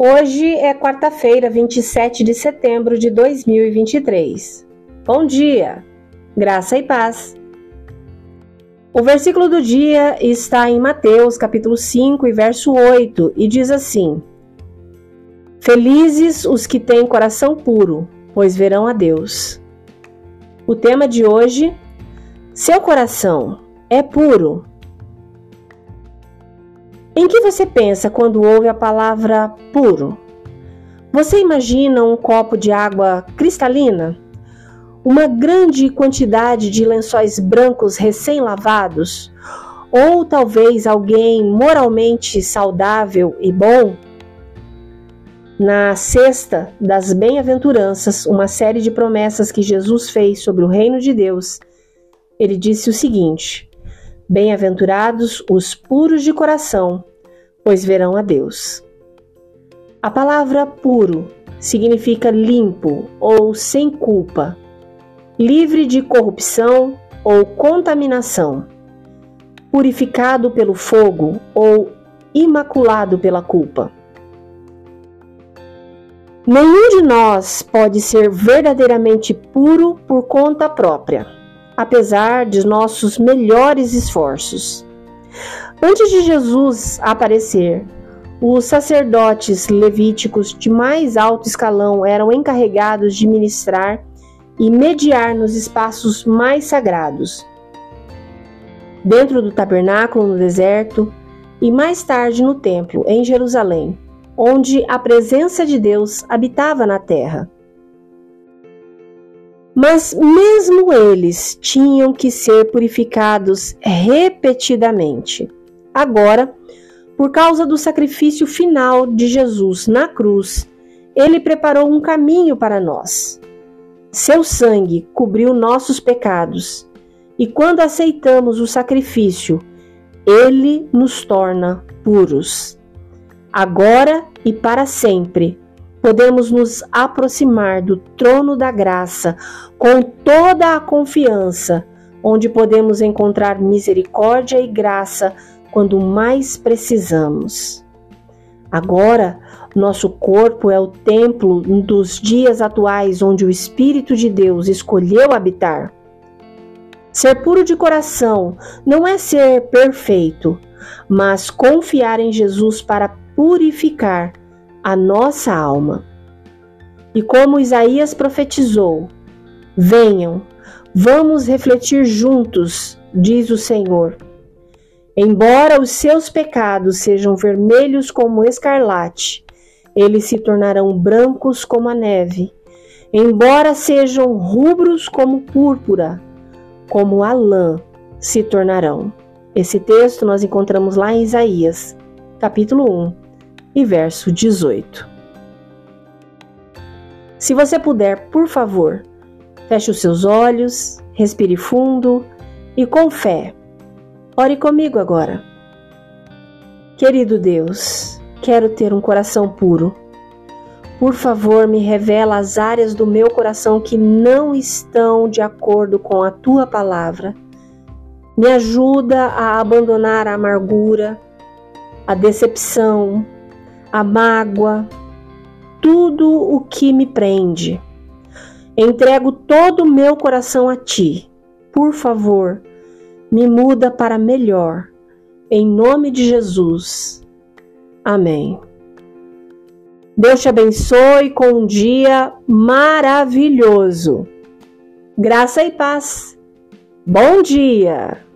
Hoje é quarta-feira, 27 de setembro de 2023. Bom dia, graça e paz. O versículo do dia está em Mateus, capítulo 5 e verso 8, e diz assim: Felizes os que têm coração puro, pois verão a Deus. O tema de hoje: Seu coração é puro. Em que você pensa quando ouve a palavra puro? Você imagina um copo de água cristalina? Uma grande quantidade de lençóis brancos recém-lavados? Ou talvez alguém moralmente saudável e bom? Na sexta das bem-aventuranças, uma série de promessas que Jesus fez sobre o reino de Deus, ele disse o seguinte: Bem-aventurados os puros de coração, pois verão a Deus. A palavra puro significa limpo ou sem culpa, livre de corrupção ou contaminação, purificado pelo fogo ou imaculado pela culpa. Nenhum de nós pode ser verdadeiramente puro por conta própria apesar de nossos melhores esforços. Antes de Jesus aparecer, os sacerdotes levíticos de mais alto escalão eram encarregados de ministrar e mediar nos espaços mais sagrados. Dentro do tabernáculo no deserto e mais tarde no templo em Jerusalém, onde a presença de Deus habitava na terra. Mas mesmo eles tinham que ser purificados repetidamente. Agora, por causa do sacrifício final de Jesus na cruz, ele preparou um caminho para nós. Seu sangue cobriu nossos pecados, e quando aceitamos o sacrifício, ele nos torna puros. Agora e para sempre podemos nos aproximar do trono da graça com toda a confiança, onde podemos encontrar misericórdia e graça quando mais precisamos. Agora, nosso corpo é o templo dos dias atuais onde o Espírito de Deus escolheu habitar. Ser puro de coração não é ser perfeito, mas confiar em Jesus para purificar a nossa alma. E como Isaías profetizou: Venham, vamos refletir juntos, diz o Senhor. Embora os seus pecados sejam vermelhos como escarlate, eles se tornarão brancos como a neve. Embora sejam rubros como púrpura, como a lã se tornarão. Esse texto nós encontramos lá em Isaías, capítulo 1, e verso 18. Se você puder, por favor, feche os seus olhos, respire fundo e com fé. Ore comigo agora. Querido Deus, quero ter um coração puro. Por favor, me revela as áreas do meu coração que não estão de acordo com a tua palavra. Me ajuda a abandonar a amargura, a decepção, a mágoa, tudo o que me prende. Entrego todo o meu coração a ti. Por favor, me muda para melhor. Em nome de Jesus. Amém. Deus te abençoe com um dia maravilhoso. Graça e paz. Bom dia!